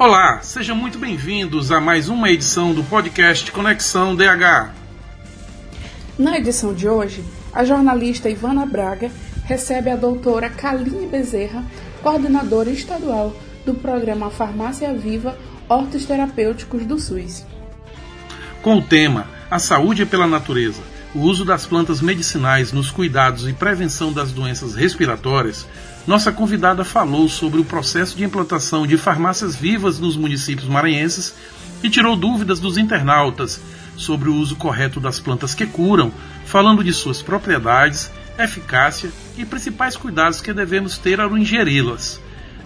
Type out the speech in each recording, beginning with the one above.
Olá, sejam muito bem-vindos a mais uma edição do podcast Conexão DH. Na edição de hoje, a jornalista Ivana Braga recebe a doutora Kaline Bezerra, coordenadora estadual do programa Farmácia Viva Hortos Terapêuticos do SUS. Com o tema A Saúde é pela Natureza, o uso das plantas medicinais nos cuidados e prevenção das doenças respiratórias, nossa convidada falou sobre o processo de implantação de farmácias vivas nos municípios maranhenses e tirou dúvidas dos internautas sobre o uso correto das plantas que curam, falando de suas propriedades, eficácia e principais cuidados que devemos ter ao ingeri-las.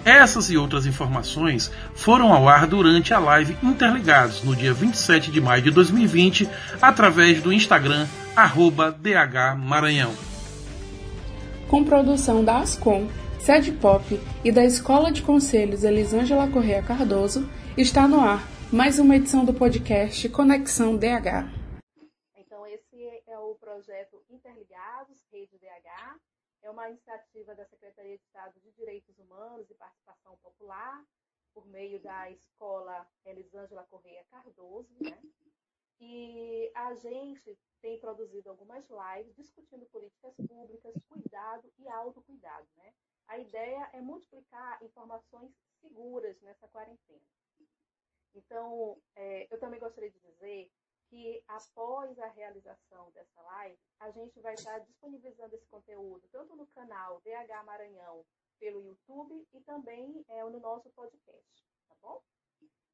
Essas e outras informações foram ao ar durante a live Interligados, no dia 27 de maio de 2020, através do Instagram, arroba DH Maranhão. Com produção da Ascom, Sede Pop e da Escola de Conselhos Elisângela Correa Cardoso, está no ar mais uma edição do podcast Conexão DH. Então, esse é o projeto Interligados, Rede DH. É uma iniciativa da Secretaria de Estado de Direitos Humanos e Participação Popular, por meio da Escola Elisângela Correia Cardoso, né? E a gente tem produzido algumas lives discutindo políticas públicas, cuidado e autocuidado, né? A ideia é multiplicar informações seguras nessa quarentena. Então, é, eu também gostaria de dizer que após a realização dessa live, a gente vai estar disponibilizando esse conteúdo tanto no canal DH Maranhão pelo YouTube e também é, no nosso podcast, tá bom?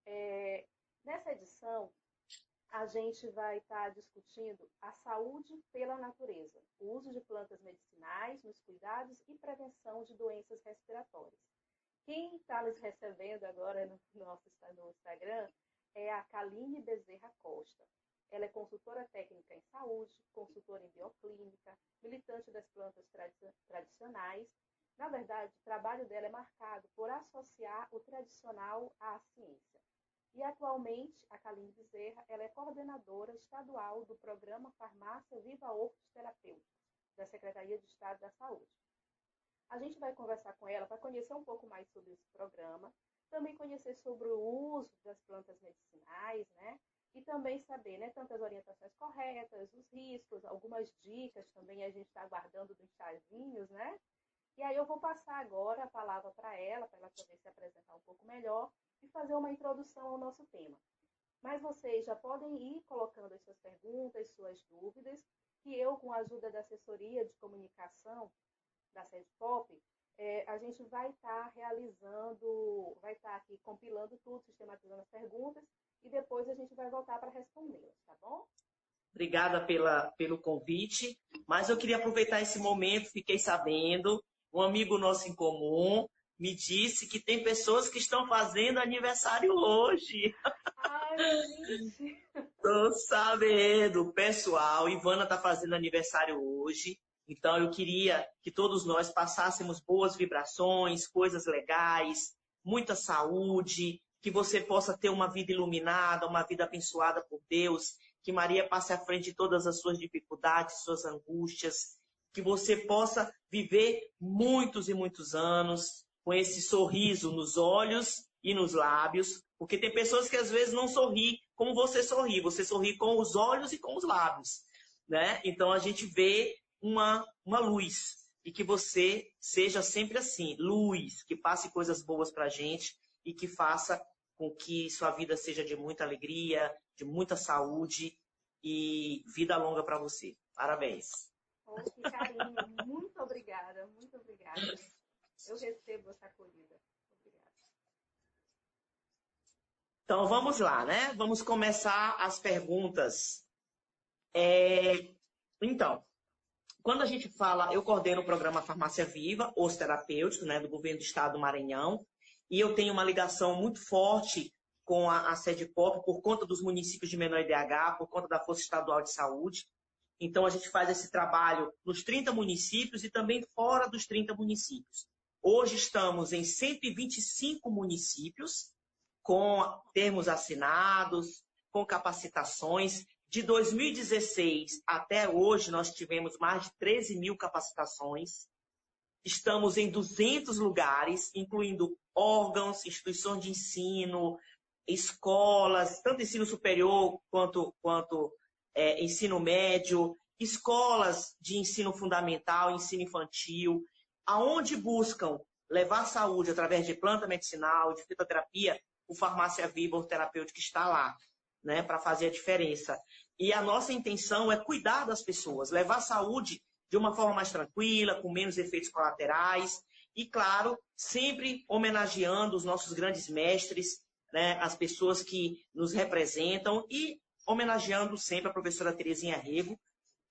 É, nessa edição, a gente vai estar discutindo a saúde pela natureza, o uso de plantas medicinais nos cuidados e prevenção de doenças respiratórias. Quem está nos recebendo agora no nosso no Instagram é a Kaline Bezerra Costa. Ela é consultora técnica em saúde, consultora em bioclínica, militante das plantas tradicionais. Na verdade, o trabalho dela é marcado por associar o tradicional à ciência. E atualmente, a Kaline Bezerra ela é coordenadora estadual do programa Farmácia Viva Hortos Terapêuticos, da Secretaria de Estado da Saúde. A gente vai conversar com ela para conhecer um pouco mais sobre esse programa, também conhecer sobre o uso das plantas medicinais, né? E também saber, né, tantas orientações corretas, os riscos, algumas dicas também a gente está aguardando dos chazinhos, né? E aí eu vou passar agora a palavra para ela, para ela poder se apresentar um pouco melhor e fazer uma introdução ao nosso tema. Mas vocês já podem ir colocando as suas perguntas, suas dúvidas, que eu, com a ajuda da assessoria de comunicação da Sede Pop, é, a gente vai estar tá realizando, vai estar tá aqui compilando tudo, sistematizando as perguntas, e depois a gente vai voltar para respondê-las, tá bom? Obrigada pela, pelo convite, mas eu queria aproveitar esse momento, fiquei sabendo, um amigo nosso em comum me disse que tem pessoas que estão fazendo aniversário hoje. Ai, gente. Tô sabendo, pessoal. Ivana está fazendo aniversário hoje. Então eu queria que todos nós passássemos boas vibrações, coisas legais, muita saúde, que você possa ter uma vida iluminada, uma vida abençoada por Deus, que Maria passe à frente de todas as suas dificuldades, suas angústias, que você possa viver muitos e muitos anos, com esse sorriso nos olhos e nos lábios, porque tem pessoas que às vezes não sorri como você sorri, você sorri com os olhos e com os lábios, né? Então a gente vê uma, uma luz e que você seja sempre assim, luz, que passe coisas boas para gente e que faça com que sua vida seja de muita alegria, de muita saúde e vida longa para você. Parabéns. Oh, que carinho. Muito obrigada, muito obrigada eu recebo essa acolhida. Obrigada. Então vamos lá, né? Vamos começar as perguntas. É... Então, quando a gente fala, eu coordeno o programa Farmácia Viva, os terapêuticos, né, do governo do estado do Maranhão, e eu tenho uma ligação muito forte com a, a sede POP por conta dos municípios de menor IDH, por conta da Força Estadual de Saúde. Então, a gente faz esse trabalho nos 30 municípios e também fora dos 30 municípios. Hoje estamos em 125 municípios, com termos assinados, com capacitações. De 2016 até hoje, nós tivemos mais de 13 mil capacitações. estamos em 200 lugares, incluindo órgãos, instituições de ensino, escolas, tanto ensino superior quanto, quanto é, ensino médio, escolas de ensino fundamental, ensino infantil, aonde buscam levar saúde através de planta medicinal, de fitoterapia, o Farmácia Viva, o terapêutico está lá, né, para fazer a diferença. E a nossa intenção é cuidar das pessoas, levar saúde de uma forma mais tranquila, com menos efeitos colaterais, e, claro, sempre homenageando os nossos grandes mestres, né, as pessoas que nos representam e homenageando sempre a professora Terezinha Rego,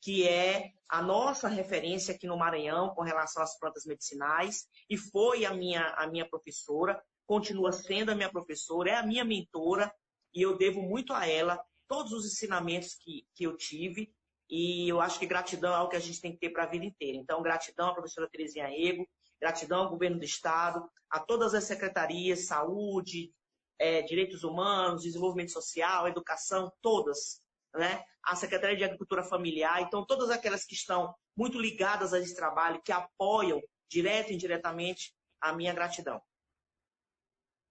que é a nossa referência aqui no Maranhão com relação às plantas medicinais, e foi a minha, a minha professora, continua sendo a minha professora, é a minha mentora, e eu devo muito a ela todos os ensinamentos que, que eu tive, e eu acho que gratidão é algo que a gente tem que ter para a vida inteira. Então, gratidão à professora Terezinha Ego, gratidão ao governo do Estado, a todas as secretarias, saúde, é, direitos humanos, desenvolvimento social, educação, todas, né? A Secretaria de Agricultura Familiar, então todas aquelas que estão muito ligadas a esse trabalho, que apoiam direto e indiretamente a minha gratidão.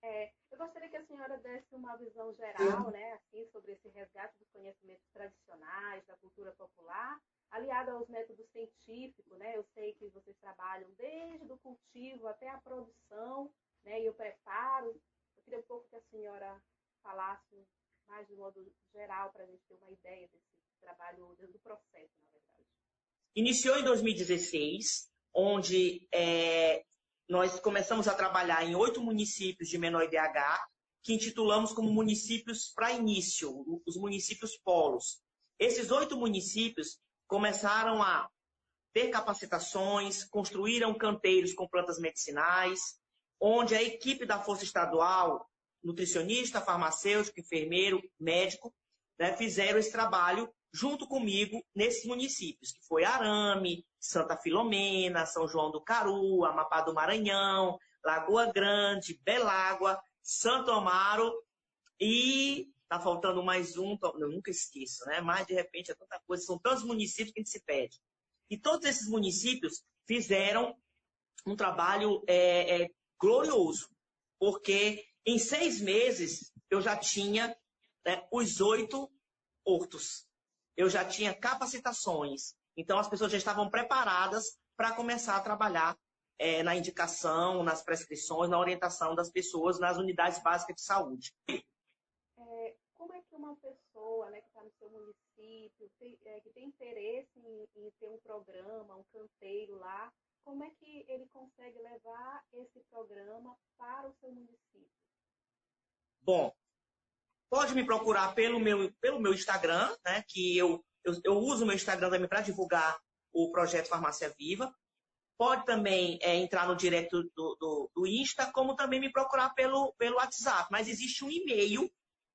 É, eu gostaria que a senhora desse uma visão geral, né, assim, sobre esse resgate dos conhecimentos tradicionais, da cultura popular, aliado aos métodos científicos, né? Eu sei que vocês trabalham desde o cultivo até a produção, né, e o preparo. Eu queria um pouco que a senhora falasse mais de modo geral para a gente ter uma ideia desse trabalho, do processo, na verdade. Iniciou em 2016, onde é, nós começamos a trabalhar em oito municípios de menor IDH, que intitulamos como municípios para início, os municípios polos. Esses oito municípios começaram a ter capacitações, construíram canteiros com plantas medicinais, onde a equipe da Força Estadual, nutricionista, farmacêutico, enfermeiro, médico, né, fizeram esse trabalho junto comigo nesses municípios, que foi Arame, Santa Filomena, São João do Caru, Amapá do Maranhão, Lagoa Grande, Belágua, Santo Amaro e tá faltando mais um, eu nunca esqueço, né? Mas de repente é tanta coisa, são tantos municípios que a gente se pede. E todos esses municípios fizeram um trabalho é, é, glorioso, porque em seis meses eu já tinha né, os oito hortos, eu já tinha capacitações, então, as pessoas já estavam preparadas para começar a trabalhar é, na indicação, nas prescrições, na orientação das pessoas nas unidades básicas de saúde. É, como é que uma pessoa né, que está no seu município, tem, é, que tem interesse em, em ter um programa, um canteiro lá, como é que ele consegue levar esse programa para o seu município? Bom, pode me procurar pelo meu, pelo meu Instagram, né, que eu eu, eu uso o meu Instagram também para divulgar o projeto Farmácia Viva. Pode também é, entrar no direto do, do, do, Insta, como também me procurar pelo, pelo WhatsApp. Mas existe um e-mail,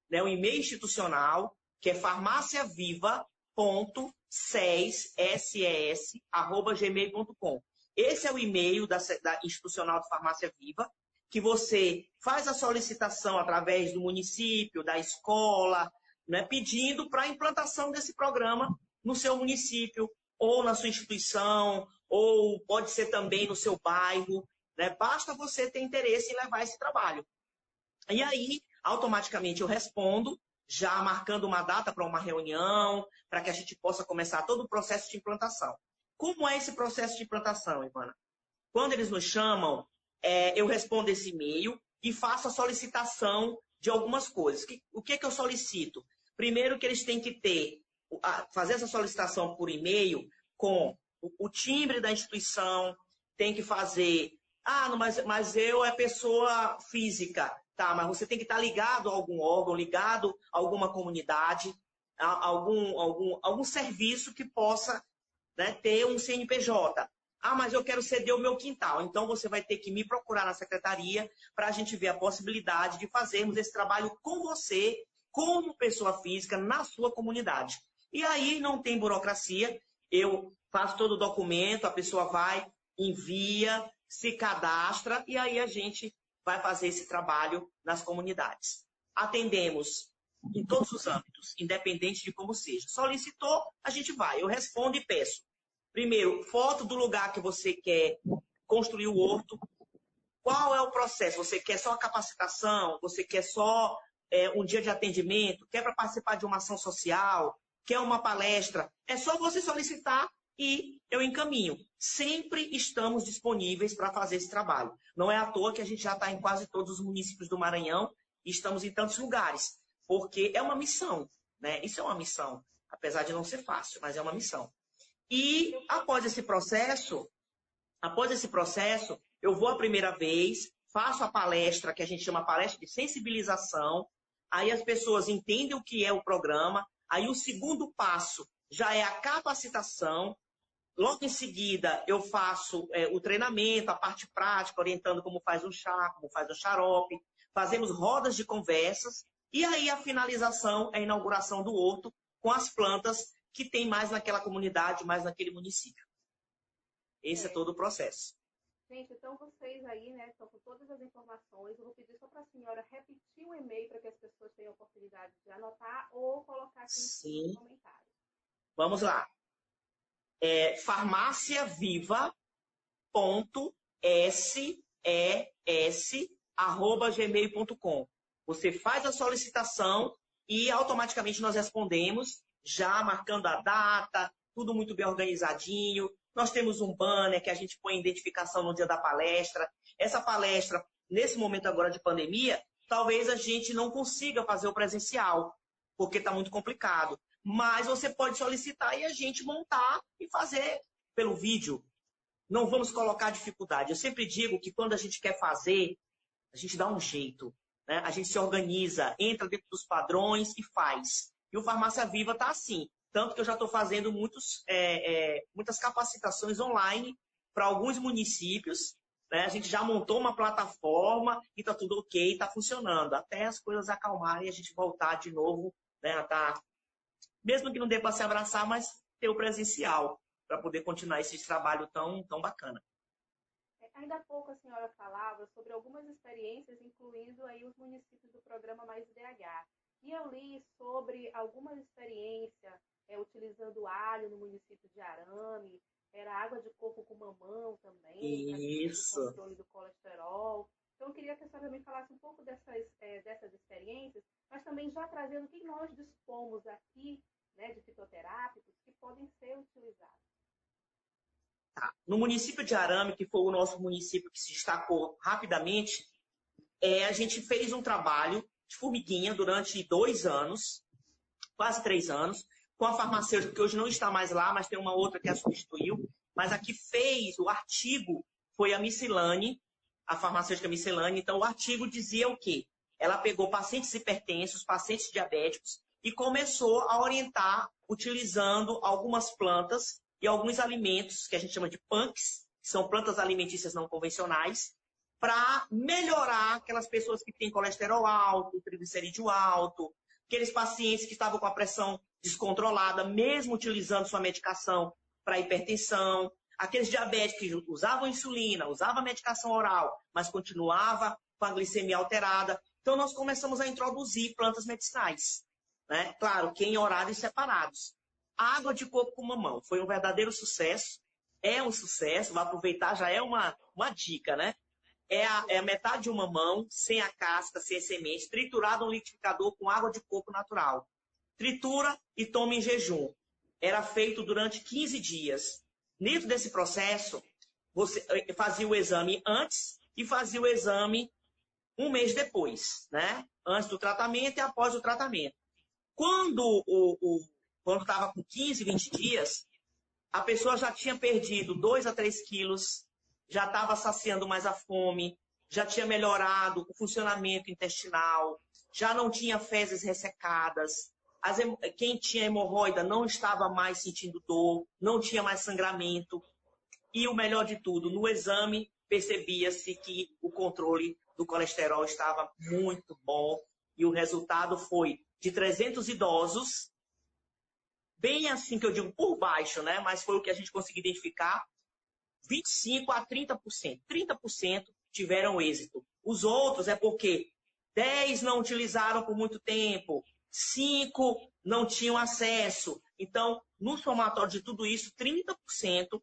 né, um e-mail institucional, que é farmáciaviva.ses.gmail.com. Esse é o e-mail da, da institucional do Farmácia Viva, que você faz a solicitação através do município, da escola, né, pedindo para a implantação desse programa no seu município, ou na sua instituição, ou pode ser também no seu bairro. Né? Basta você ter interesse em levar esse trabalho. E aí, automaticamente eu respondo, já marcando uma data para uma reunião, para que a gente possa começar todo o processo de implantação. Como é esse processo de implantação, Ivana? Quando eles nos chamam, é, eu respondo esse e-mail e faço a solicitação de algumas coisas. O que, que eu solicito? Primeiro que eles têm que ter, fazer essa solicitação por e-mail com o, timbre da instituição, tem que fazer, ah, mas, mas eu é pessoa física, tá, mas você tem que estar ligado a algum órgão, ligado a alguma comunidade, a algum, algum, algum serviço que possa né, ter um CNPJ. Ah, mas eu quero ceder o meu quintal. Então você vai ter que me procurar na secretaria para a gente ver a possibilidade de fazermos esse trabalho com você como pessoa física na sua comunidade. E aí não tem burocracia, eu faço todo o documento, a pessoa vai, envia, se cadastra e aí a gente vai fazer esse trabalho nas comunidades. Atendemos em todos os âmbitos, independente de como seja. Solicitou, a gente vai. Eu respondo e peço. Primeiro, foto do lugar que você quer construir o horto. Qual é o processo? Você quer só a capacitação? Você quer só é, um dia de atendimento? Quer para participar de uma ação social? Quer uma palestra? É só você solicitar e eu encaminho. Sempre estamos disponíveis para fazer esse trabalho. Não é à toa que a gente já está em quase todos os municípios do Maranhão e estamos em tantos lugares, porque é uma missão, né? Isso é uma missão, apesar de não ser fácil, mas é uma missão. E após esse processo, após esse processo, eu vou a primeira vez, faço a palestra, que a gente chama palestra de sensibilização, aí as pessoas entendem o que é o programa, aí o segundo passo já é a capacitação, Logo em seguida, eu faço é, o treinamento, a parte prática, orientando como faz um chá, como faz um xarope. Fazemos rodas de conversas. E aí, a finalização é a inauguração do horto com as plantas que tem mais naquela comunidade, mais naquele município. Esse é, é todo o processo. Gente, então vocês aí, né, estão com todas as informações. Eu vou pedir só para a senhora repetir o e-mail para que as pessoas tenham a oportunidade de anotar ou colocar aqui Sim. nos comentários. Vamos lá. É farmáciaviva.ses@gmail.com. Você faz a solicitação e automaticamente nós respondemos, já marcando a data, tudo muito bem organizadinho. Nós temos um banner que a gente põe identificação no dia da palestra. Essa palestra, nesse momento agora de pandemia, talvez a gente não consiga fazer o presencial, porque está muito complicado. Mas você pode solicitar e a gente montar e fazer pelo vídeo. Não vamos colocar dificuldade. Eu sempre digo que quando a gente quer fazer, a gente dá um jeito. Né? A gente se organiza, entra dentro dos padrões e faz. E o Farmácia Viva está assim. Tanto que eu já estou fazendo muitos, é, é, muitas capacitações online para alguns municípios. Né? A gente já montou uma plataforma e está tudo ok, está funcionando. Até as coisas acalmarem e a gente voltar de novo né, a tá, mesmo que não dê para se abraçar, mas ter o presencial para poder continuar esse trabalho tão, tão bacana. É, ainda há pouco a senhora falava sobre algumas experiências, incluindo aí os municípios do programa Mais DH. E eu li sobre algumas experiências é, utilizando alho no município de Arame, era água de coco com mamão também, Isso. controle do colesterol. Então, eu queria que a senhora me falasse um pouco dessas, é, dessas experiências, mas também já trazendo o que nós dispomos aqui né, de fitoterápicos que podem ser utilizados. Tá. No município de Arame, que foi o nosso município que se destacou rapidamente, é, a gente fez um trabalho de formiguinha durante dois anos, quase três anos, com a farmacêutica, que hoje não está mais lá, mas tem uma outra que a substituiu. Mas a que fez o artigo foi a Missilane, a farmacêutica Missilane. Então, o artigo dizia o quê? Ela pegou pacientes hipertensos, pacientes diabéticos, e começou a orientar utilizando algumas plantas e alguns alimentos que a gente chama de punks, que são plantas alimentícias não convencionais, para melhorar aquelas pessoas que têm colesterol alto, triglicerídeo alto, aqueles pacientes que estavam com a pressão descontrolada, mesmo utilizando sua medicação para hipertensão, aqueles diabéticos que usavam insulina, usavam medicação oral, mas continuava com a glicemia alterada. Então nós começamos a introduzir plantas medicinais. Né? Claro que em horários separados. Água de coco com mamão foi um verdadeiro sucesso. É um sucesso, vai aproveitar, já é uma, uma dica, né? É a, é a metade de uma mão, sem a casca, sem a semente, triturado no liquidificador com água de coco natural. Tritura e toma em jejum. Era feito durante 15 dias. Dentro desse processo, você eh, fazia o exame antes e fazia o exame um mês depois, né? Antes do tratamento e após o tratamento. Quando o, o quando estava com 15, 20 dias, a pessoa já tinha perdido 2 a 3 quilos, já estava saciando mais a fome, já tinha melhorado o funcionamento intestinal, já não tinha fezes ressecadas, as, quem tinha hemorroida não estava mais sentindo dor, não tinha mais sangramento. E o melhor de tudo, no exame percebia-se que o controle do colesterol estava muito bom e o resultado foi de 300 idosos, bem assim que eu digo por baixo, né? Mas foi o que a gente conseguiu identificar, 25 a 30%. 30% tiveram êxito. Os outros é porque 10 não utilizaram por muito tempo, 5 não tinham acesso. Então, no somatório de tudo isso, 30%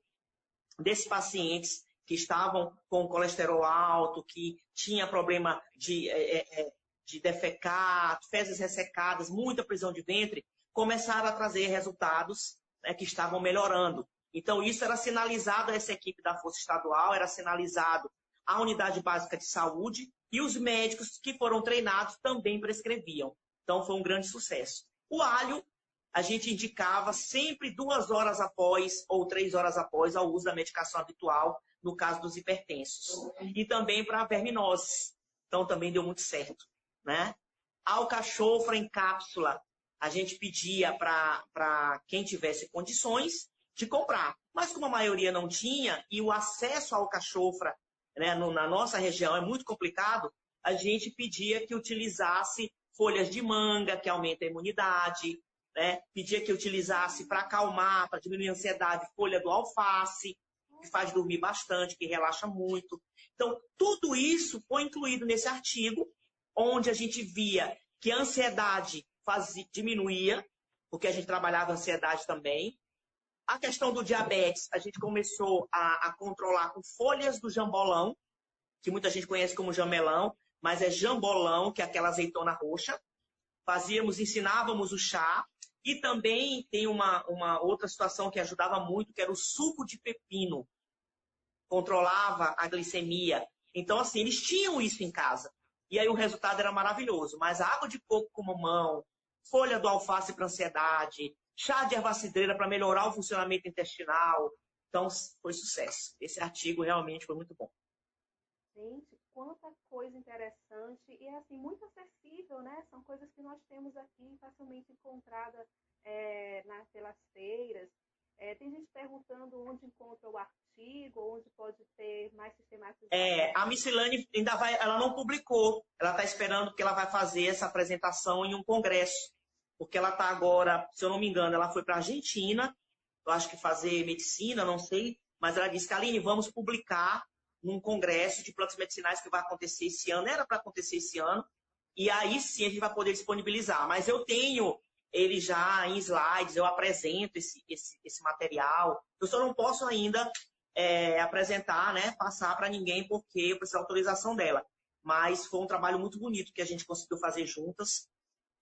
desses pacientes que estavam com colesterol alto, que tinha problema de, é, é, é, de defecar, fezes ressecadas, muita prisão de ventre, começaram a trazer resultados né, que estavam melhorando. Então, isso era sinalizado a essa equipe da Força Estadual, era sinalizado à Unidade Básica de Saúde e os médicos que foram treinados também prescreviam. Então, foi um grande sucesso. O alho, a gente indicava sempre duas horas após ou três horas após ao uso da medicação habitual, no caso dos hipertensos. E também para verminoses. Então, também deu muito certo. Né? Alcachofra em cápsula, a gente pedia para quem tivesse condições de comprar. Mas como a maioria não tinha, e o acesso ao alcachofra né, no, na nossa região é muito complicado, a gente pedia que utilizasse folhas de manga, que aumenta a imunidade, né? pedia que utilizasse para acalmar, para diminuir a ansiedade, folha do alface, que faz dormir bastante, que relaxa muito. Então, tudo isso foi incluído nesse artigo, onde a gente via que a ansiedade fazia, diminuía, porque a gente trabalhava ansiedade também. A questão do diabetes, a gente começou a, a controlar com folhas do jambolão, que muita gente conhece como jamelão, mas é jambolão, que é aquela azeitona roxa. Fazíamos, ensinávamos o chá. E também tem uma, uma outra situação que ajudava muito, que era o suco de pepino. Controlava a glicemia. Então, assim, eles tinham isso em casa. E aí o resultado era maravilhoso. Mas a água de coco com mamão, folha do alface para ansiedade, chá de erva cidreira para melhorar o funcionamento intestinal. Então, foi sucesso. Esse artigo realmente foi muito bom. Gente, quanta coisa interessante e assim muito acessível, né? São coisas que nós temos aqui facilmente encontradas é, na, pelas feiras. É, tem gente perguntando onde encontra o artigo, onde pode ter mais sistematizado. É, a Missilane ainda vai, ela não publicou. Ela está esperando que ela vai fazer essa apresentação em um congresso, porque ela está agora, se eu não me engano, ela foi para a Argentina, eu acho que fazer medicina, não sei, mas ela disse, Kaline, vamos publicar num congresso de plantas medicinais que vai acontecer esse ano, era para acontecer esse ano, e aí sim a gente vai poder disponibilizar. Mas eu tenho ele já em slides, eu apresento esse, esse, esse material. Eu só não posso ainda é, apresentar, né, passar para ninguém, porque eu preciso da autorização dela. Mas foi um trabalho muito bonito que a gente conseguiu fazer juntas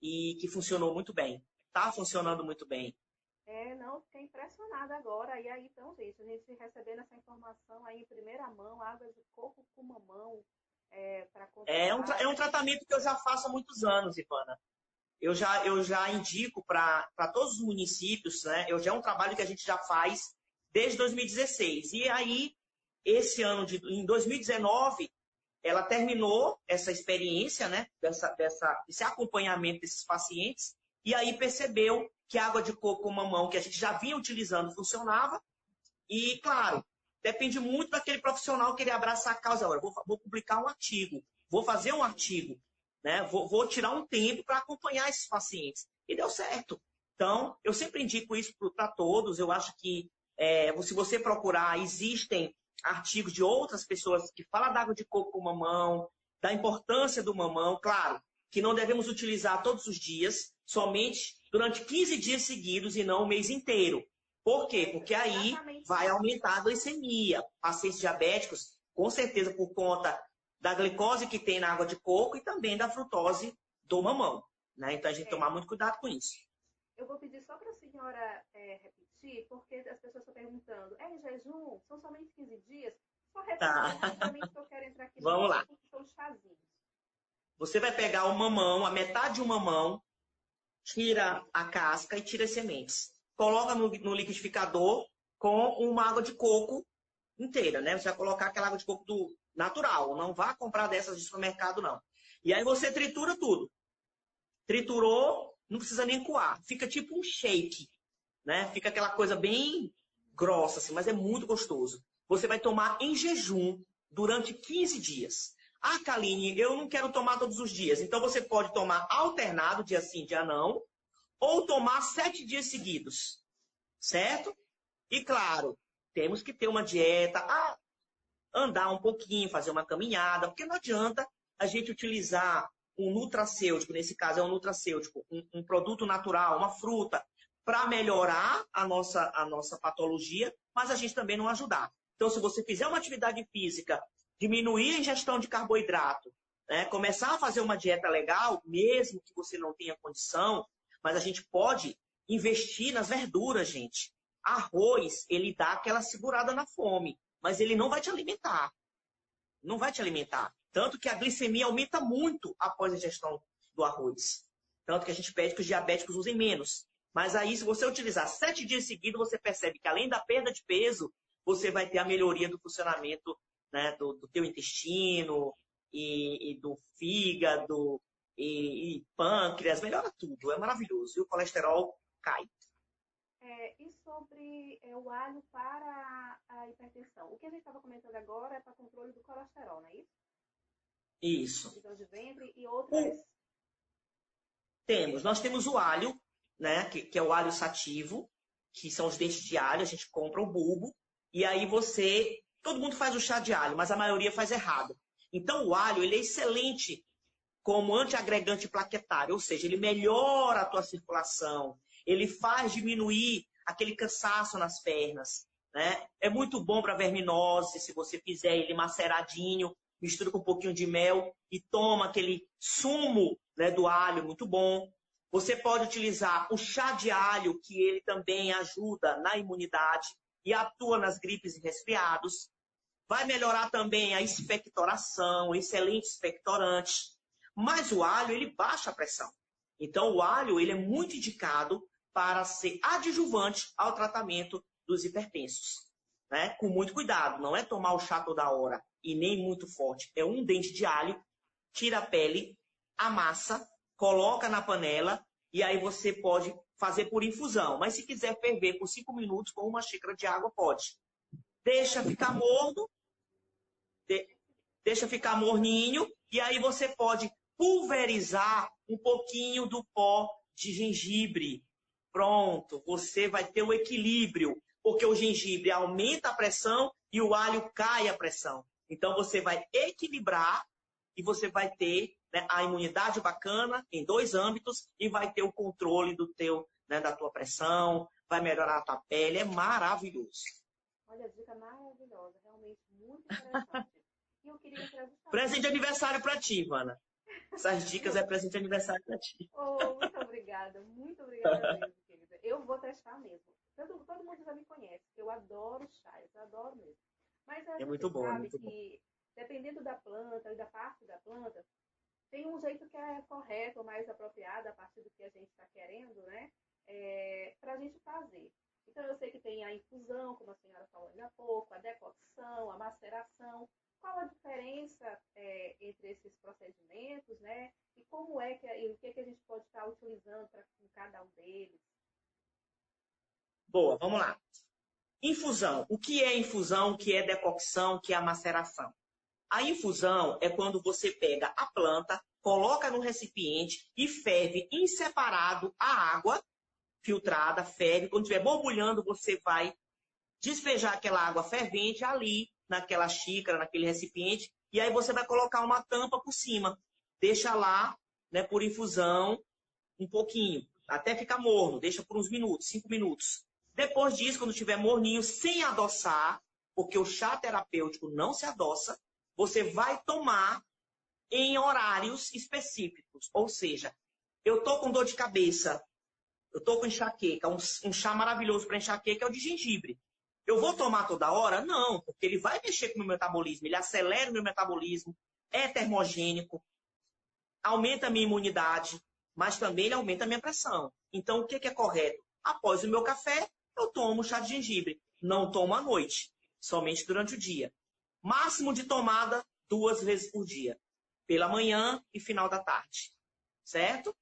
e que funcionou muito bem. Está funcionando muito bem. É, não, fiquei impressionada agora. E aí, então, gente, a gente recebendo essa informação aí em primeira mão, água de coco com mamão, é, para é, um é um tratamento que eu já faço há muitos anos, Ivana. Eu já, eu já indico para todos os municípios, né? Eu já é um trabalho que a gente já faz desde 2016. E aí, esse ano de em 2019, ela terminou essa experiência, né? Dessa, dessa, esse acompanhamento desses pacientes, e aí percebeu que a água de coco com mamão que a gente já vinha utilizando funcionava. E, claro, depende muito daquele profissional querer abraçar a causa. Agora, vou, vou publicar um artigo, vou fazer um artigo, né? vou, vou tirar um tempo para acompanhar esses pacientes. E deu certo. Então, eu sempre indico isso para todos. Eu acho que é, se você procurar, existem artigos de outras pessoas que falam da água de coco com mamão, da importância do mamão. Claro, que não devemos utilizar todos os dias, somente durante 15 dias seguidos e não o mês inteiro. Por quê? Porque aí vai aumentar a glicemia. Pacientes diabéticos, com certeza por conta da glicose que tem na água de coco e também da frutose do mamão. Né? Então a gente é. tomar muito cuidado com isso. Eu vou pedir só para a senhora é, repetir, porque as pessoas estão perguntando, é em jejum? São somente 15 dias? Só repetir tá. que eu quero entrar aqui Vamos lá. são chazinhos. Você vai pegar o mamão, a metade de um mamão, tira a casca e tira as sementes. Coloca no, no liquidificador com uma água de coco inteira, né? Você vai colocar aquela água de coco do natural, não vá comprar dessas de supermercado, não. E aí você tritura tudo. Triturou, não precisa nem coar. Fica tipo um shake, né? Fica aquela coisa bem grossa, assim, mas é muito gostoso. Você vai tomar em jejum durante 15 dias. Ah, Kaline, eu não quero tomar todos os dias. Então você pode tomar alternado, dia sim, dia não, ou tomar sete dias seguidos. Certo? E claro, temos que ter uma dieta, ah, andar um pouquinho, fazer uma caminhada, porque não adianta a gente utilizar um nutracêutico, nesse caso é um nutracêutico, um, um produto natural, uma fruta, para melhorar a nossa, a nossa patologia, mas a gente também não ajudar. Então, se você fizer uma atividade física, diminuir a ingestão de carboidrato, né, começar a fazer uma dieta legal, mesmo que você não tenha condição, mas a gente pode investir nas verduras, gente. Arroz, ele dá aquela segurada na fome, mas ele não vai te alimentar. Não vai te alimentar. Tanto que a glicemia aumenta muito após a ingestão do arroz. Tanto que a gente pede que os diabéticos usem menos. Mas aí, se você utilizar sete dias seguidos, você percebe que além da perda de peso, você vai ter a melhoria do funcionamento né, do, do teu intestino e, e do fígado e, e, pâncreas, melhora tudo, é maravilhoso. E o colesterol cai. É, e sobre é, o alho para a hipertensão? O que a gente estava comentando agora é para controle do colesterol, não é isso? Isso. De ventre e outras temos. Nós temos o alho, né, que, que é o alho sativo, que são os dentes de alho, a gente compra o bulbo, e aí você. Todo mundo faz o chá de alho, mas a maioria faz errado. Então o alho ele é excelente como antiagregante plaquetário, ou seja, ele melhora a tua circulação, ele faz diminuir aquele cansaço nas pernas. Né? É muito bom para verminose, se você fizer ele maceradinho, mistura com um pouquinho de mel e toma aquele sumo né, do alho, muito bom. Você pode utilizar o chá de alho, que ele também ajuda na imunidade e atua nas gripes e resfriados. Vai melhorar também a expectoração, excelente expectorante. Mas o alho, ele baixa a pressão. Então, o alho, ele é muito indicado para ser adjuvante ao tratamento dos hipertensos. Né? Com muito cuidado, não é tomar o chá toda hora e nem muito forte. É um dente de alho, tira a pele, amassa, coloca na panela e aí você pode fazer por infusão. Mas se quiser ferver por cinco minutos com uma xícara de água, pode. Deixa ficar morno, de, deixa ficar morninho e aí você pode pulverizar um pouquinho do pó de gengibre. Pronto, você vai ter o equilíbrio, porque o gengibre aumenta a pressão e o alho cai a pressão. Então você vai equilibrar e você vai ter né, a imunidade bacana em dois âmbitos e vai ter o controle do teu, né, da tua pressão, vai melhorar a tua pele, é maravilhoso. Olha, dica maravilhosa, realmente muito interessante. E eu queria Presente de aniversário para ti, Ivana. Essas dicas é presente de aniversário para ti. Oh, muito obrigada, muito obrigada mesmo, querida. Eu vou testar mesmo. Todo, todo mundo já me conhece, eu adoro chás, eu adoro mesmo. Mas é muito bom, sabe é muito que, bom. dependendo da planta e da parte da planta, tem um jeito que é correto ou mais apropriado a partir do que a gente está querendo, né? É, para a gente fazer. Então, eu sei que tem a infusão, como a senhora falou ainda há pouco, a decocção, a maceração. Qual a diferença é, entre esses procedimentos, né? E como é que e o que, é que a gente pode estar utilizando para cada um deles? Boa, vamos lá. Infusão. O que é infusão? O que é decocção? O que é maceração? A infusão é quando você pega a planta, coloca no recipiente e ferve em separado a água filtrada, ferve. Quando estiver borbulhando, você vai despejar aquela água fervente ali, naquela xícara, naquele recipiente, e aí você vai colocar uma tampa por cima. Deixa lá, né, por infusão, um pouquinho, até ficar morno. Deixa por uns minutos, cinco minutos. Depois disso, quando estiver morninho, sem adoçar, porque o chá terapêutico não se adoça, você vai tomar em horários específicos. Ou seja, eu tô com dor de cabeça, eu tô com enxaqueca, um, um chá maravilhoso para enxaqueca é o de gengibre. Eu vou tomar toda hora? Não, porque ele vai mexer com o meu metabolismo, ele acelera o meu metabolismo, é termogênico, aumenta a minha imunidade, mas também ele aumenta a minha pressão. Então, o que é correto? Após o meu café, eu tomo chá de gengibre. Não tomo à noite, somente durante o dia. Máximo de tomada duas vezes por dia, pela manhã e final da tarde. Certo?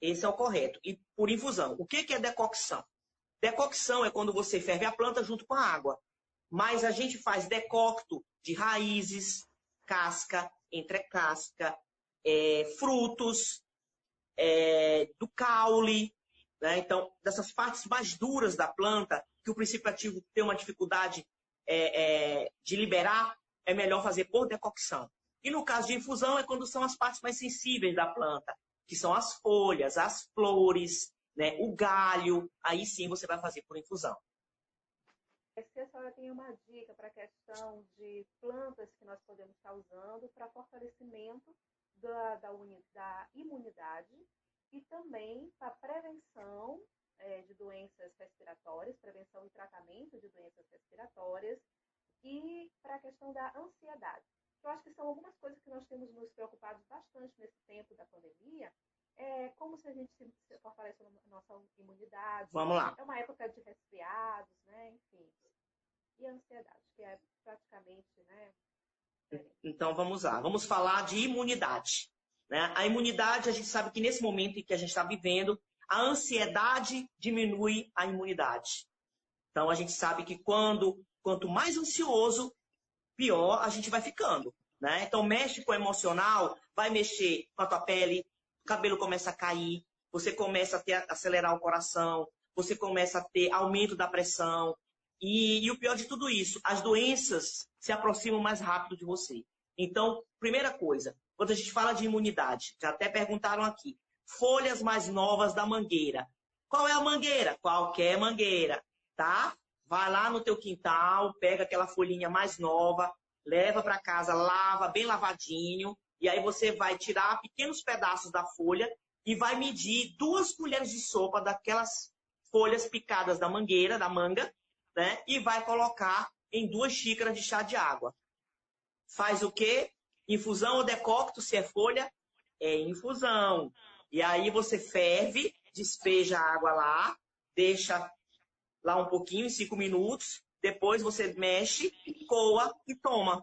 Esse é o correto. E por infusão. O que é decocção? Decocção é quando você ferve a planta junto com a água. Mas a gente faz decocto de raízes, casca, entrecasca, é, frutos, é, do caule, né? Então, dessas partes mais duras da planta, que o princípio ativo tem uma dificuldade é, é, de liberar, é melhor fazer por decocção. E no caso de infusão, é quando são as partes mais sensíveis da planta, que são as folhas, as flores, né, o galho. Aí sim você vai fazer por infusão. se a senhora tem uma dica para a questão de plantas que nós podemos estar usando para fortalecimento da, da, da imunidade e também para prevenção é, de doenças respiratórias, prevenção e tratamento de doenças respiratórias e para a questão da ansiedade. Eu acho que são algumas coisas que nós temos nos preocupado bastante nesse tempo da pandemia, é como se a gente se, se fortalece a nossa imunidade. Vamos lá. É uma época de resfriados, né? Enfim. E a ansiedade, que é praticamente, né? Então vamos lá. Vamos falar de imunidade. Né? A imunidade, a gente sabe que nesse momento em que a gente está vivendo, a ansiedade diminui a imunidade. Então a gente sabe que quando quanto mais ansioso, pior a gente vai ficando. Né? Então mexe com o emocional, vai mexer com a tua pele, o cabelo começa a cair, você começa a, ter, acelerar o coração, você começa a ter aumento da pressão. E, e o pior de tudo isso, as doenças se aproximam mais rápido de você. Então, primeira coisa, quando a gente fala de imunidade, já até perguntaram aqui, folhas mais novas da mangueira. Qual é a mangueira? Qualquer mangueira, tá? Vai lá no teu quintal, pega aquela folhinha mais nova, leva para casa, lava bem lavadinho, e aí você vai tirar pequenos pedaços da folha e vai medir duas colheres de sopa daquelas folhas picadas da mangueira, da manga, né? E vai colocar em duas xícaras de chá de água. Faz o quê? Infusão ou decocto, se é folha, é infusão. E aí você ferve, despeja a água lá, deixa lá um pouquinho, cinco minutos. Depois você mexe, coa e toma.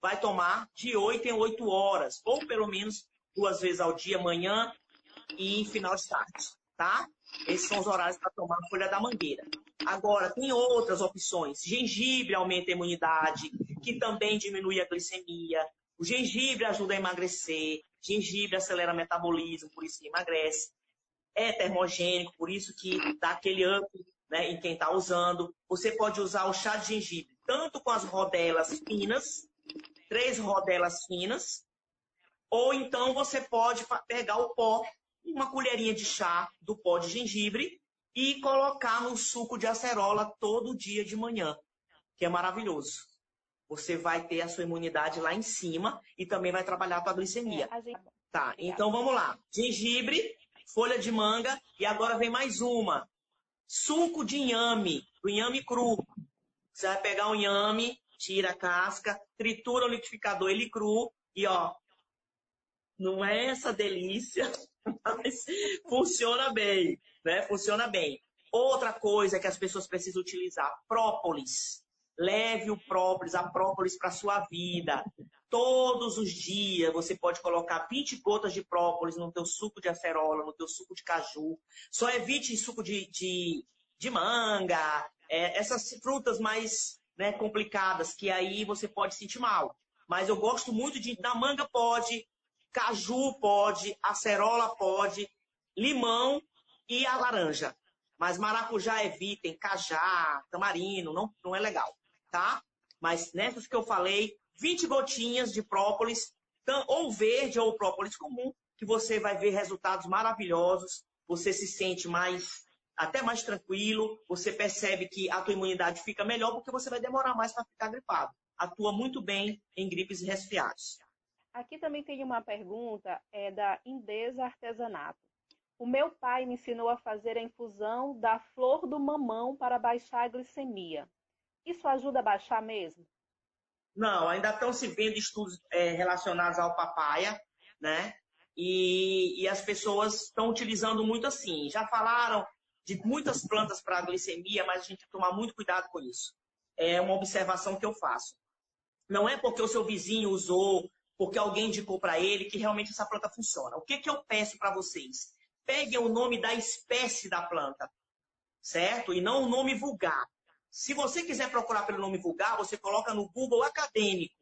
Vai tomar de oito em oito horas, ou pelo menos duas vezes ao dia, manhã e final de tarde, tá? Esses são os horários para tomar folha da mangueira. Agora, tem outras opções. Gengibre aumenta a imunidade, que também diminui a glicemia. O gengibre ajuda a emagrecer. Gengibre acelera o metabolismo, por isso que emagrece. É termogênico, por isso que dá aquele up né, em quem está usando. Você pode usar o chá de gengibre tanto com as rodelas finas, três rodelas finas, ou então você pode pegar o pó, uma colherinha de chá do pó de gengibre e colocar no suco de acerola todo dia de manhã, que é maravilhoso. Você vai ter a sua imunidade lá em cima e também vai trabalhar a tua glicemia. É, tá, então vamos lá. Gengibre, folha de manga e agora vem mais uma. Suco de inhame, o inhame cru. Você vai pegar o inhame, tira a casca, tritura o liquidificador ele cru e ó, não é essa delícia, mas funciona bem, né? Funciona bem. Outra coisa que as pessoas precisam utilizar, própolis. Leve o própolis, a própolis para sua vida. Todos os dias você pode colocar 20 gotas de própolis no teu suco de acerola, no teu suco de caju. Só evite suco de, de, de manga, é, essas frutas mais né, complicadas, que aí você pode sentir mal. Mas eu gosto muito de. Da manga pode, caju pode, acerola pode, limão e a laranja. Mas maracujá evitem, cajá, tamarino, não, não é legal tá? Mas nessas que eu falei, 20 gotinhas de própolis, ou verde ou própolis comum, que você vai ver resultados maravilhosos, você se sente mais até mais tranquilo, você percebe que a tua imunidade fica melhor porque você vai demorar mais para ficar gripado. Atua muito bem em gripes e resfriados. Aqui também tem uma pergunta, é da Indesa Artesanato. O meu pai me ensinou a fazer a infusão da flor do mamão para baixar a glicemia. Isso ajuda a baixar mesmo? Não, ainda estão se vendo estudos é, relacionados ao papaya, né? E, e as pessoas estão utilizando muito assim. Já falaram de muitas plantas para glicemia, mas a gente tem que tomar muito cuidado com isso. É uma observação que eu faço. Não é porque o seu vizinho usou, porque alguém indicou para ele que realmente essa planta funciona. O que, que eu peço para vocês? Peguem o nome da espécie da planta, certo? E não o nome vulgar. Se você quiser procurar pelo nome vulgar, você coloca no Google acadêmico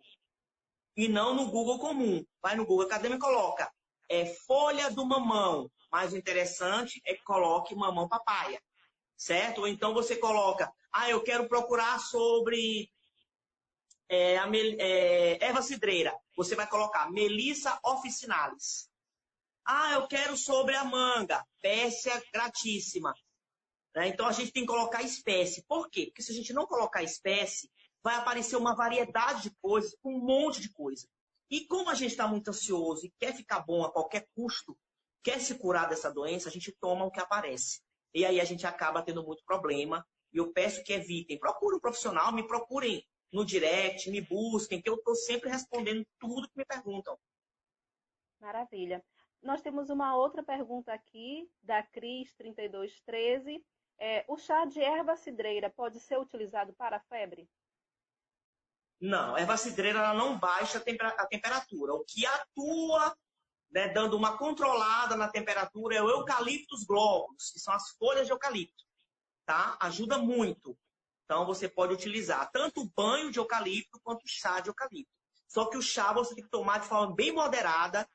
e não no Google comum. Vai no Google acadêmico e coloca é folha do mamão. Mais interessante é que coloque mamão papaya, certo? Ou então você coloca, ah, eu quero procurar sobre é, a, é, erva cidreira. Você vai colocar Melissa officinalis. Ah, eu quero sobre a manga, Pérsia gratíssima. Né? Então a gente tem que colocar espécie. Por quê? Porque se a gente não colocar espécie, vai aparecer uma variedade de coisas, um monte de coisa. E como a gente está muito ansioso e quer ficar bom a qualquer custo, quer se curar dessa doença, a gente toma o que aparece. E aí a gente acaba tendo muito problema. E eu peço que evitem. Procurem um profissional, me procurem no direct, me busquem, que eu estou sempre respondendo tudo que me perguntam. Maravilha. Nós temos uma outra pergunta aqui, da Cris3213. É, o chá de erva cidreira pode ser utilizado para febre? Não, erva cidreira ela não baixa a temperatura. O que atua né, dando uma controlada na temperatura é o eucaliptus globulus, que são as folhas de eucalipto. Tá? Ajuda muito. Então você pode utilizar tanto o banho de eucalipto quanto o chá de eucalipto. Só que o chá você tem que tomar de forma bem moderada,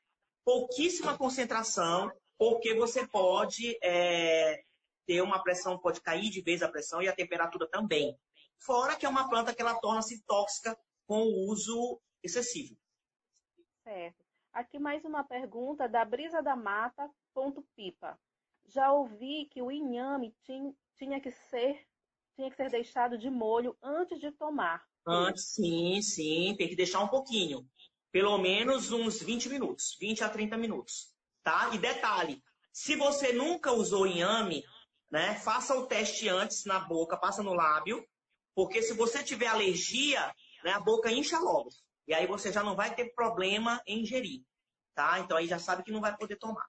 pouquíssima concentração, porque você pode é, ter uma pressão, pode cair de vez a pressão e a temperatura também. Fora que é uma planta que ela torna-se tóxica com o uso excessivo. Certo. Aqui mais uma pergunta da brisa da mata, ponto pipa. Já ouvi que o inhame tinha que ser tinha que ser deixado de molho antes de tomar. Antes, sim, sim, tem que deixar um pouquinho. Pelo menos uns 20 minutos, 20 a 30 minutos, tá? E detalhe, se você nunca usou inhame, né, faça o teste antes na boca, passa no lábio, porque se você tiver alergia, né, a boca incha logo. E aí você já não vai ter problema em ingerir, tá? Então aí já sabe que não vai poder tomar.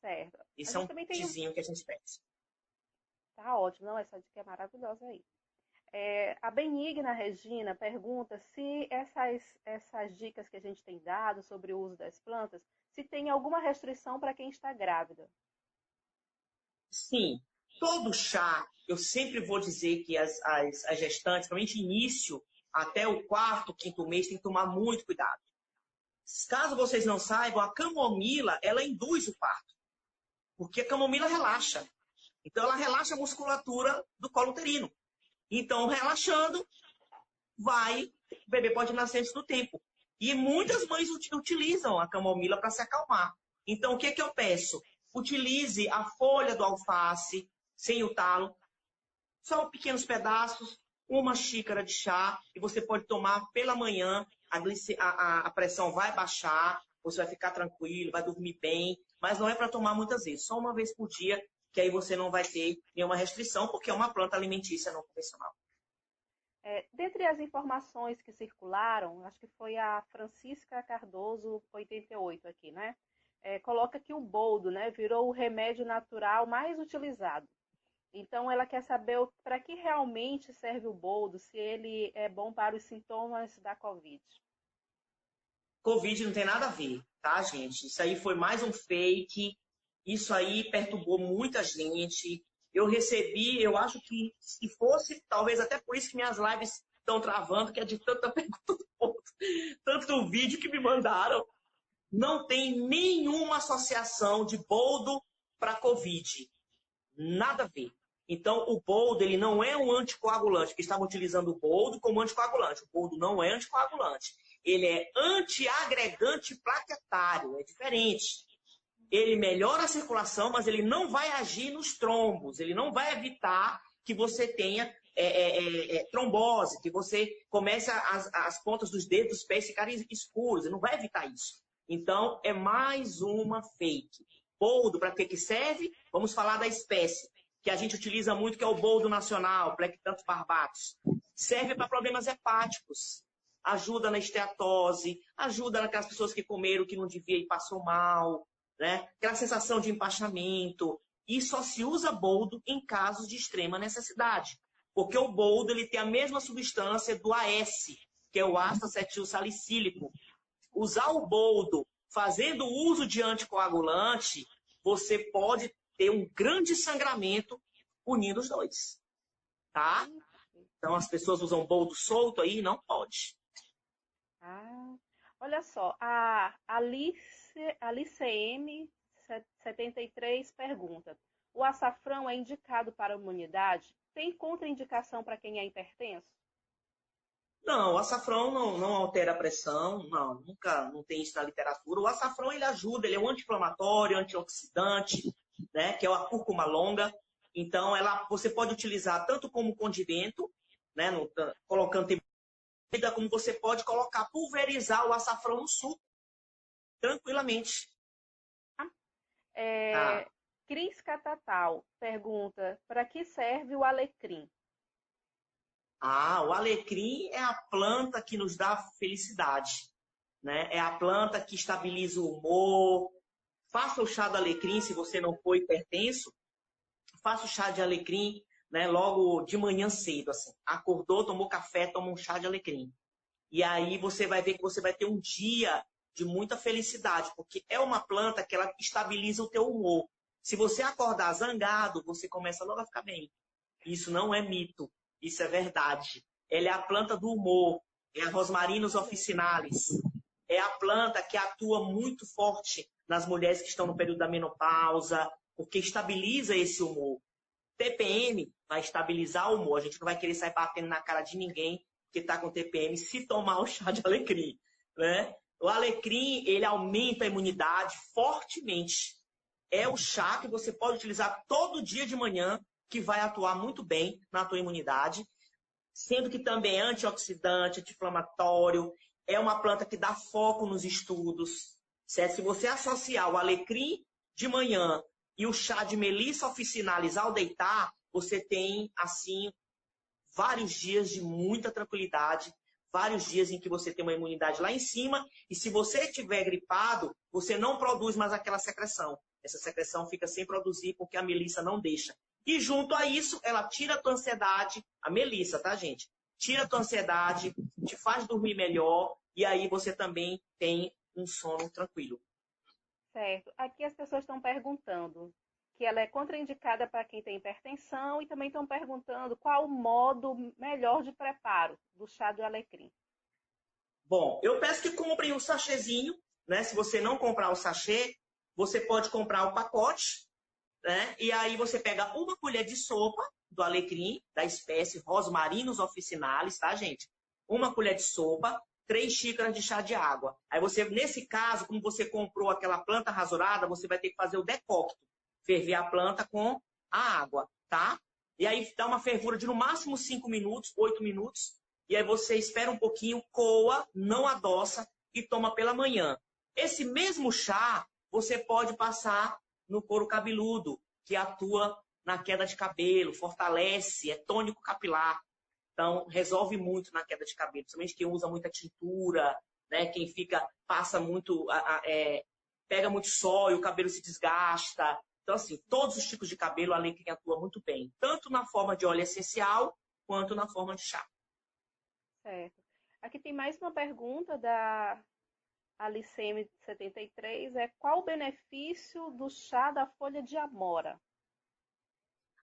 Certo. Isso é um tizinho que a gente pensa. Tá ótimo, não, essa dica é maravilhosa aí. É, a Benigna Regina pergunta se essas, essas dicas que a gente tem dado sobre o uso das plantas, se tem alguma restrição para quem está grávida. Sim, todo chá, eu sempre vou dizer que as, as, as gestantes, principalmente início, até o quarto, quinto mês, tem que tomar muito cuidado. Caso vocês não saibam, a camomila, ela induz o parto. Porque a camomila relaxa. Então, ela relaxa a musculatura do colo uterino. Então, relaxando, vai, o bebê pode nascer antes do tempo. E muitas mães utilizam a camomila para se acalmar. Então, o que, que eu peço? Utilize a folha do alface, sem o talo, só pequenos pedaços, uma xícara de chá, e você pode tomar pela manhã, a, a, a pressão vai baixar, você vai ficar tranquilo, vai dormir bem, mas não é para tomar muitas vezes, só uma vez por dia que aí você não vai ter nenhuma restrição, porque é uma planta alimentícia não convencional. É, dentre as informações que circularam, acho que foi a Francisca Cardoso 88 aqui, né? É, coloca que o boldo, né, virou o remédio natural mais utilizado. Então, ela quer saber para que realmente serve o boldo, se ele é bom para os sintomas da Covid. Covid não tem nada a ver, tá, gente? Isso aí foi mais um fake isso aí perturbou muita gente. Eu recebi, eu acho que se fosse, talvez até por isso que minhas lives estão travando, que é de tanta pergunta, tanto vídeo que me mandaram. Não tem nenhuma associação de boldo para Covid. Nada a ver. Então, o boldo ele não é um anticoagulante, que estavam utilizando o boldo como anticoagulante. O boldo não é anticoagulante. Ele é antiagregante plaquetário, é diferente ele melhora a circulação, mas ele não vai agir nos trombos, ele não vai evitar que você tenha é, é, é, é trombose, que você comece as, as pontas dos dedos dos pés ficarem escuros, ele não vai evitar isso. Então, é mais uma fake. Boldo, para que, que serve? Vamos falar da espécie, que a gente utiliza muito, que é o boldo nacional, Plectanthus barbatus. Serve para problemas hepáticos. Ajuda na esteatose, ajuda naquelas pessoas que comeram que não devia e passou mal, né? aquela sensação de empachamento. E só se usa boldo em casos de extrema necessidade. Porque o boldo ele tem a mesma substância do AS, que é o ácido acetil salicílico. Usar o boldo fazendo uso de anticoagulante, você pode ter um grande sangramento unindo os dois. Tá? Então as pessoas usam boldo solto aí, não pode. Ah, olha só, a Alice Alice, M 73 pergunta: O açafrão é indicado para a imunidade? Tem contraindicação para quem é hipertenso? Não, o açafrão não, não altera a pressão, não, nunca, não tem isso na literatura. O açafrão ele ajuda, ele é um anti-inflamatório, antioxidante, né, que é a cúrcuma longa. Então, ela, você pode utilizar tanto como condimento, né, no, colocando temperatura, como você pode colocar, pulverizar o açafrão no suco, tranquilamente. É, ah. Cris Catatal pergunta: para que serve o alecrim? Ah, o alecrim é a planta que nos dá felicidade. Né? É a planta que estabiliza o humor. Faça o chá do alecrim se você não for hipertenso. Faça o chá de alecrim né, logo de manhã cedo. Assim. Acordou, tomou café, toma um chá de alecrim. E aí você vai ver que você vai ter um dia de muita felicidade, porque é uma planta que ela estabiliza o teu humor. Se você acordar zangado, você começa logo a ficar bem. Isso não é mito, isso é verdade. Ela é a planta do humor, é a Rosmarinus officinalis. É a planta que atua muito forte nas mulheres que estão no período da menopausa, porque estabiliza esse humor. TPM vai estabilizar o humor. A gente não vai querer sair batendo na cara de ninguém que está com TPM se tomar o chá de alecrim. Né? O alecrim, ele aumenta a imunidade fortemente. É o chá que você pode utilizar todo dia de manhã, que vai atuar muito bem na tua imunidade, sendo que também é antioxidante, anti-inflamatório, é uma planta que dá foco nos estudos. Certo? Se você associar o alecrim de manhã e o chá de melissa officinalis ao deitar, você tem, assim, vários dias de muita tranquilidade, vários dias em que você tem uma imunidade lá em cima, e se você estiver gripado, você não produz mais aquela secreção. Essa secreção fica sem produzir porque a melissa não deixa. E junto a isso, ela tira a tua ansiedade, a melissa, tá, gente? Tira a tua ansiedade, te faz dormir melhor, e aí você também tem um sono tranquilo. Certo. Aqui as pessoas estão perguntando que ela é contraindicada para quem tem hipertensão e também estão perguntando qual o modo melhor de preparo do chá de alecrim. Bom, eu peço que comprem um sachêzinho, né? Se você não comprar o sachê, você pode comprar o pacote, né? E aí você pega uma colher de sopa do alecrim, da espécie Rosmarinus officinalis, tá, gente? Uma colher de sopa, três xícaras de chá de água. Aí você, nesse caso, como você comprou aquela planta rasurada, você vai ter que fazer o decocto ferver a planta com a água, tá? E aí dá uma fervura de no máximo 5 minutos, 8 minutos. E aí você espera um pouquinho, coa, não adoça e toma pela manhã. Esse mesmo chá você pode passar no couro cabeludo, que atua na queda de cabelo, fortalece, é tônico capilar. Então, resolve muito na queda de cabelo, principalmente quem usa muita tintura, né? Quem fica, passa muito, é, pega muito sol e o cabelo se desgasta. Então, assim, todos os tipos de cabelo, a alecrim atua muito bem, tanto na forma de óleo essencial, quanto na forma de chá. Certo. Aqui tem mais uma pergunta da Aliceme 73, é qual o benefício do chá da folha de amora?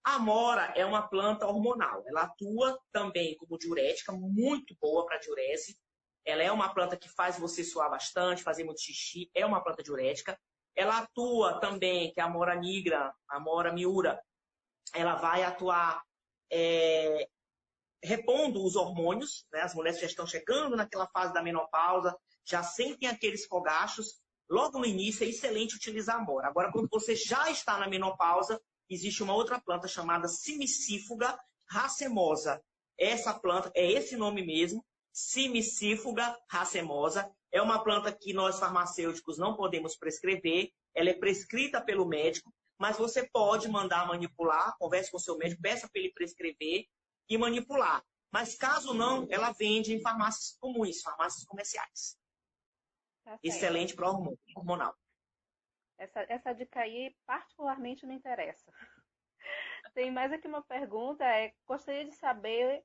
A amora é uma planta hormonal. Ela atua também como diurética, muito boa para diurese. Ela é uma planta que faz você suar bastante, fazer muito xixi. É uma planta diurética. Ela atua também, que é a mora nigra, a mora miura, ela vai atuar é, repondo os hormônios, né? as mulheres já estão chegando naquela fase da menopausa, já sentem aqueles fogachos, logo no início é excelente utilizar a mora. Agora, quando você já está na menopausa, existe uma outra planta chamada simicífuga racemosa. Essa planta é esse nome mesmo, simicífuga racemosa. É uma planta que nós farmacêuticos não podemos prescrever, ela é prescrita pelo médico, mas você pode mandar manipular, converse com o seu médico, peça para ele prescrever e manipular. Mas caso não, ela vende em farmácias comuns, farmácias comerciais. Tá Excelente para hormonal. Essa, essa dica aí particularmente me interessa. Tem mais aqui uma pergunta, é, gostaria de saber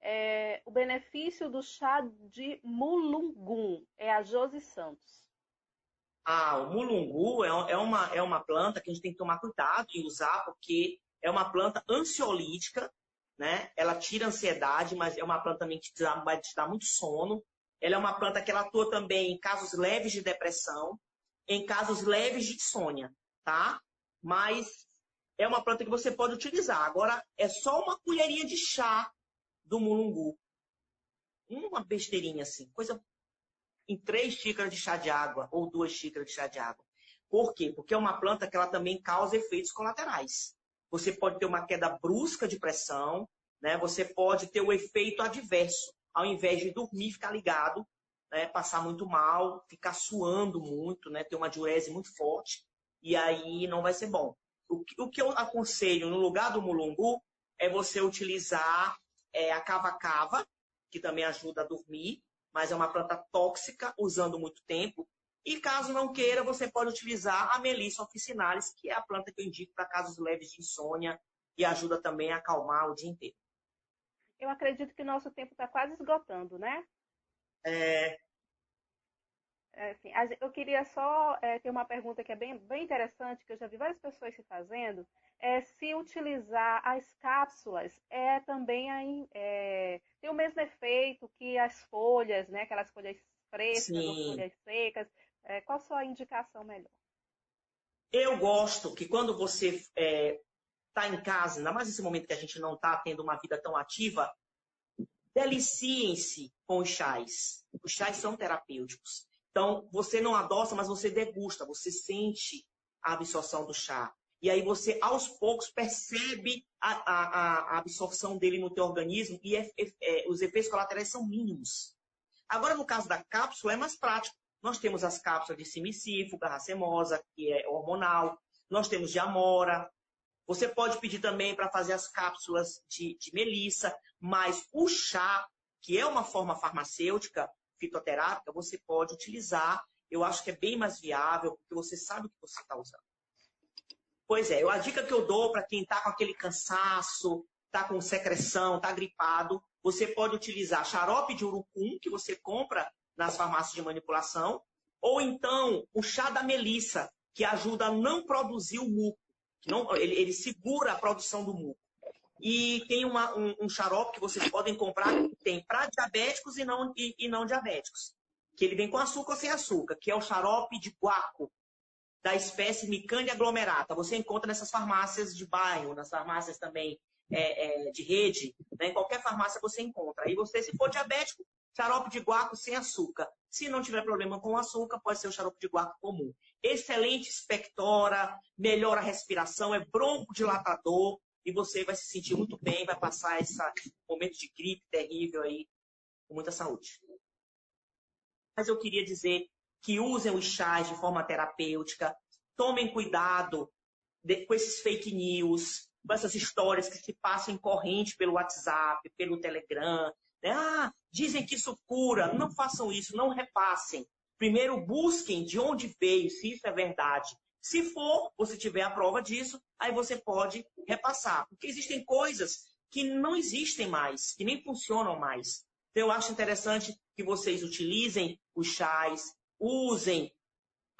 é, o benefício do chá de mulungum. É a Josi Santos. Ah, o mulungu é, é, uma, é uma planta que a gente tem que tomar cuidado em usar, porque é uma planta ansiolítica, né? Ela tira ansiedade, mas é uma planta também que te dá, vai te dar muito sono. Ela é uma planta que ela atua também em casos leves de depressão, em casos leves de insônia, tá? Mas é uma planta que você pode utilizar. Agora, é só uma colherinha de chá do mulungu. Uma besteirinha assim, coisa em três xícaras de chá de água ou duas xícaras de chá de água. Por quê? Porque é uma planta que ela também causa efeitos colaterais. você pode ter uma queda brusca de pressão, né? Você pode ter o efeito adverso. Ao invés de dormir, ficar ligado, né? passar muito mal, ficar suando muito, né? ter uma diurese muito forte, e aí não vai ser bom. O que, o que eu aconselho no lugar do mulungu é você utilizar é, a cava-cava, que também ajuda a dormir, mas é uma planta tóxica, usando muito tempo. E caso não queira, você pode utilizar a Melissa officinalis, que é a planta que eu indico para casos leves de insônia e ajuda também a acalmar o dia inteiro. Eu acredito que o nosso tempo está quase esgotando, né? É... é assim, eu queria só é, ter uma pergunta que é bem, bem interessante, que eu já vi várias pessoas se fazendo, é se utilizar as cápsulas é também é, tem o mesmo efeito que as folhas, né? Aquelas folhas frescas Sim. ou folhas secas. É, qual a sua indicação melhor? Eu gosto que quando você está é, em casa, ainda mais nesse momento que a gente não está tendo uma vida tão ativa, deliciem-se com os chás. Os chás são terapêuticos. Então, você não adoça, mas você degusta, você sente a absorção do chá. E aí você, aos poucos, percebe a, a, a absorção dele no teu organismo e é, é, é, os efeitos colaterais são mínimos. Agora, no caso da cápsula, é mais prático. Nós temos as cápsulas de simicífuga, racemosa, que é hormonal. Nós temos de amora. Você pode pedir também para fazer as cápsulas de, de melissa, mas o chá, que é uma forma farmacêutica, fitoterápica, você pode utilizar. Eu acho que é bem mais viável, porque você sabe o que você está usando. Pois é, a dica que eu dou para quem está com aquele cansaço, está com secreção, está gripado, você pode utilizar xarope de urucum, que você compra nas farmácias de manipulação, ou então o chá da melissa, que ajuda a não produzir o muco. Não, ele, ele segura a produção do muco. E tem uma, um, um, xarope que vocês podem comprar, que tem para diabéticos e não, e, e, não diabéticos. Que ele vem com açúcar ou sem açúcar, que é o xarope de guaco, da espécie Micânia aglomerata. Você encontra nessas farmácias de bairro, nas farmácias também é, é, de rede, né? em qualquer farmácia você encontra. Aí você, se for diabético, xarope de guaco sem açúcar. Se não tiver problema com açúcar, pode ser o xarope de guaco comum. Excelente expectora, melhora a respiração, é broncodilatador e você vai se sentir muito bem, vai passar esse momento de gripe terrível aí com muita saúde. Mas eu queria dizer que usem os chás de forma terapêutica, tomem cuidado com esses fake news, com essas histórias que se passam em corrente pelo WhatsApp, pelo Telegram, né? Ah, dizem que isso cura. Não façam isso, não repassem. Primeiro busquem de onde veio, se isso é verdade. Se for, você tiver a prova disso, aí você pode repassar. Porque existem coisas que não existem mais, que nem funcionam mais. Então, eu acho interessante que vocês utilizem os chás, usem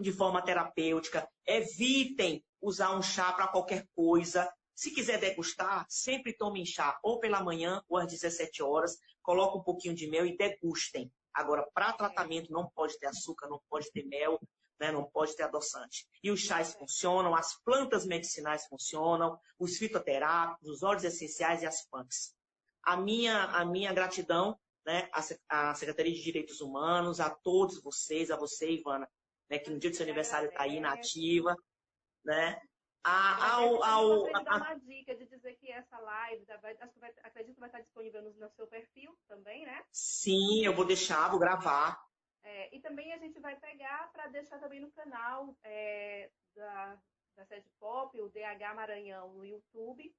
de forma terapêutica, evitem usar um chá para qualquer coisa. Se quiser degustar, sempre tomem chá ou pela manhã ou às 17 horas, coloca um pouquinho de mel e degustem. Agora, para tratamento não pode ter açúcar, não pode ter mel, né? não pode ter adoçante. E os chás funcionam, as plantas medicinais funcionam, os fitoterápicos, os óleos essenciais e as punks. A minha, a minha gratidão né, à Secretaria de Direitos Humanos, a todos vocês, a você, Ivana, né, que no dia do seu aniversário está aí na ativa, né? A, ao, ao, a, dar uma dica de dizer que essa live, acho que vai, acredito que vai estar disponível no, no, seu perfil também, né? Sim, eu vou deixar, vou gravar. É, e também a gente vai pegar para deixar também no canal é, da, da Sede Pop, o DH Maranhão, no YouTube.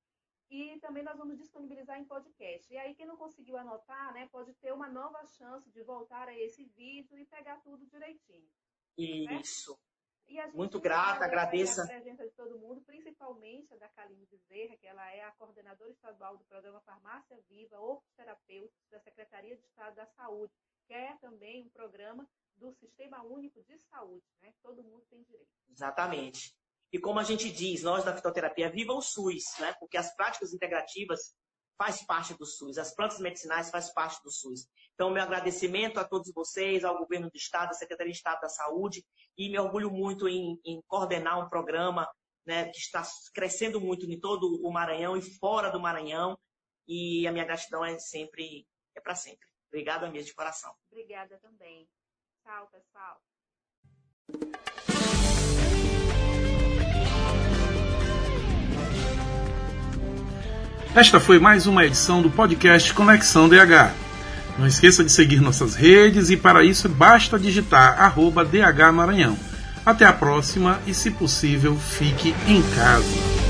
E também nós vamos disponibilizar em podcast. E aí, quem não conseguiu anotar, né, pode ter uma nova chance de voltar a esse vídeo e pegar tudo direitinho. Isso. Né? Muito grata, agradeço. A presença de todo mundo, principalmente a da Kaline Bezerra, que ela é a coordenadora estadual do programa Farmácia Viva, Ortoterapeutas da Secretaria de Estado da Saúde, que é também um programa do Sistema Único de Saúde, né? Todo mundo tem direito. Exatamente. E como a gente diz, nós da fitoterapia, viva o SUS, né? Porque as práticas integrativas faz parte do SUS, as plantas medicinais faz parte do SUS. Então, meu agradecimento a todos vocês, ao governo do Estado, à Secretaria de Estado da Saúde, e me orgulho muito em, em coordenar um programa né, que está crescendo muito em todo o Maranhão e fora do Maranhão, e a minha gratidão é sempre, é para sempre. Obrigada mesmo de coração. Obrigada também. Tchau, pessoal. Esta foi mais uma edição do podcast Conexão DH. Não esqueça de seguir nossas redes e para isso basta digitar arroba DH Maranhão. Até a próxima e, se possível, fique em casa.